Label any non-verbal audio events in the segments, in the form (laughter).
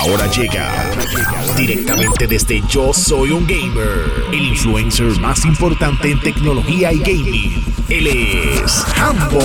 Ahora llega directamente desde Yo Soy un Gamer, el influencer más importante en tecnología y gaming. Él es Hambo.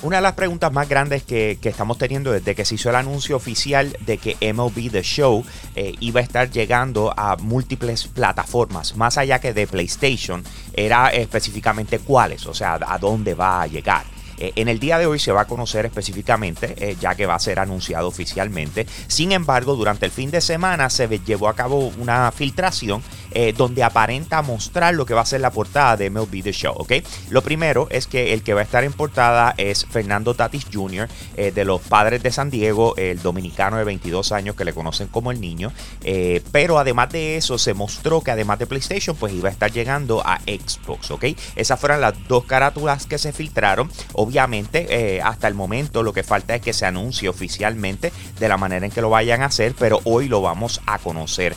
Una de las preguntas más grandes que, que, estamos teniendo desde que se hizo el anuncio oficial de que MLB The Show eh, iba a estar llegando a múltiples plataformas, más allá que de PlayStation, era específicamente cuáles, o sea, a dónde va a llegar. Eh, en el día de hoy se va a conocer específicamente, eh, ya que va a ser anunciado oficialmente. Sin embargo, durante el fin de semana se llevó a cabo una filtración eh, donde aparenta mostrar lo que va a ser la portada de MLB The Show, ¿ok? Lo primero es que el que va a estar en portada es Fernando Tatis Jr., de los Padres de San Diego, el dominicano de 22 años que le conocen como el niño. pero además de eso, se mostró que además de PlayStation, pues iba a estar llegando a Xbox, ¿ok? Esas fueron las dos carátulas que se filtraron. Obviamente, eh, hasta el momento lo que falta es que se anuncie oficialmente de la manera en que lo vayan a hacer, pero hoy lo vamos a conocer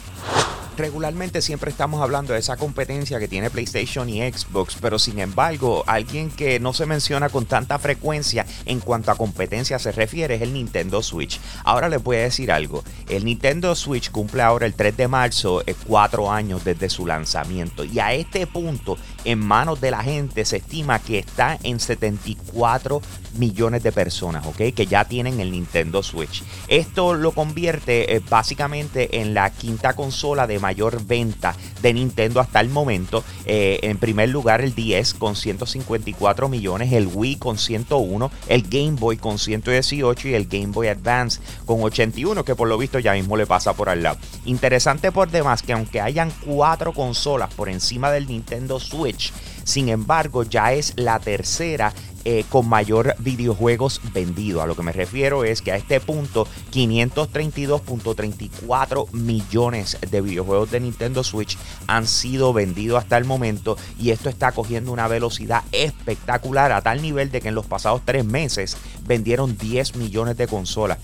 regularmente siempre estamos hablando de esa competencia que tiene PlayStation y Xbox, pero sin embargo, alguien que no se menciona con tanta frecuencia en cuanto a competencia se refiere es el Nintendo Switch. Ahora les voy a decir algo, el Nintendo Switch cumple ahora el 3 de marzo eh, cuatro años desde su lanzamiento y a este punto en manos de la gente se estima que está en 74 millones de personas, ¿ok? Que ya tienen el Nintendo Switch. Esto lo convierte eh, básicamente en la quinta consola de mayor venta de Nintendo hasta el momento. Eh, en primer lugar el 10 con 154 millones, el Wii con 101, el Game Boy con 118 y el Game Boy Advance con 81, que por lo visto ya mismo le pasa por al lado. Interesante por demás que aunque hayan cuatro consolas por encima del Nintendo Switch, sin embargo ya es la tercera eh, con mayor videojuegos vendidos. A lo que me refiero es que a este punto 532.34 millones de videojuegos de Nintendo Switch han sido vendidos hasta el momento y esto está cogiendo una velocidad espectacular a tal nivel de que en los pasados tres meses vendieron 10 millones de consolas.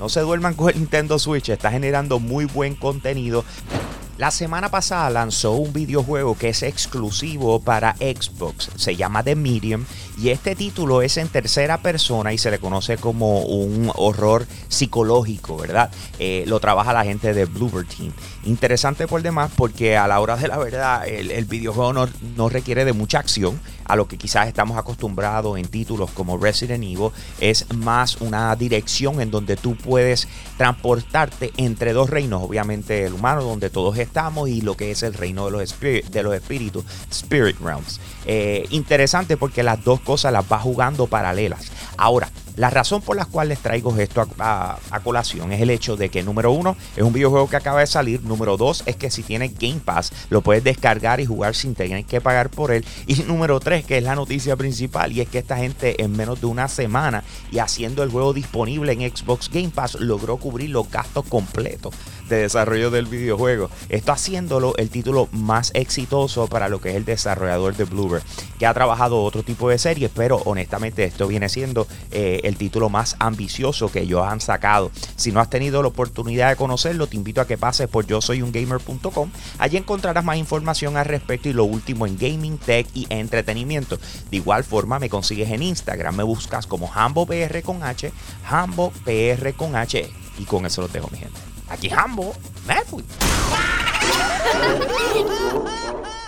No se duerman con el Nintendo Switch, está generando muy buen contenido. La semana pasada lanzó un videojuego que es exclusivo para Xbox, se llama The Medium y este título es en tercera persona y se le conoce como un horror psicológico, ¿verdad? Eh, lo trabaja la gente de Bluebird Team. Interesante por demás porque a la hora de la verdad el, videojuego no requiere de mucha acción, a lo que quizás estamos acostumbrados en títulos como Resident Evil, es más una dirección en donde tú puedes transportarte entre dos reinos, obviamente el humano, donde todos estamos, y lo que es el reino de los, de los espíritus, Spirit Realms. Eh, interesante porque las dos cosas las va jugando paralelas. Ahora, la razón por la cual les traigo esto a, colación es el hecho de que, número uno, es un videojuego que acaba de salir. Número dos, es que si tienes Game Pass, lo puedes descargar y jugar sin tener que pagar por él. Y (laughs) número tres, que es la noticia principal, y es que esta gente en menos de una semana y haciendo el juego disponible en Xbox Game Pass, logró cubrir los gastos completos de desarrollo del videojuego. Esto haciéndolo el título más exitoso para lo que es el desarrollador de Bluebird, que ha trabajado otro tipo de series, pero honestamente esto viene siendo eh, el título más ambicioso que ellos han sacado. Si no has tenido la oportunidad de conocerlo, te invito a que pases por yo soy un gamer.com. Allí encontrarás más información al respecto y lo último en gaming, tech y entretenimiento. De igual forma, me consigues en Instagram, me buscas como HamboPR con H, HamboPR con H. Y con eso lo dejo, mi gente. Aquí Hambo, me fui. (laughs)